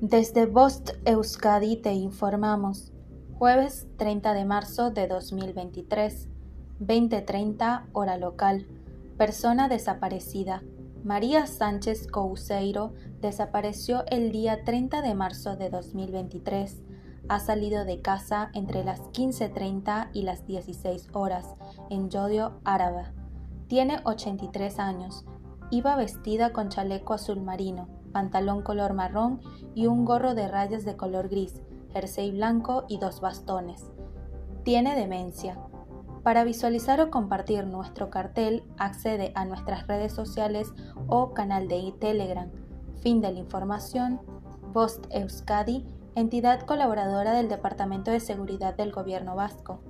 Desde Bost Euskadi te informamos. Jueves 30 de marzo de 2023, 20:30 hora local. Persona desaparecida. María Sánchez Couseiro desapareció el día 30 de marzo de 2023. Ha salido de casa entre las 15.30 y las 16 horas en Yodio, Árabe. Tiene 83 años. Iba vestida con chaleco azul marino pantalón color marrón y un gorro de rayas de color gris, jersey blanco y dos bastones. Tiene demencia. Para visualizar o compartir nuestro cartel, accede a nuestras redes sociales o canal de Telegram. Fin de la información. Post Euskadi, entidad colaboradora del Departamento de Seguridad del Gobierno Vasco.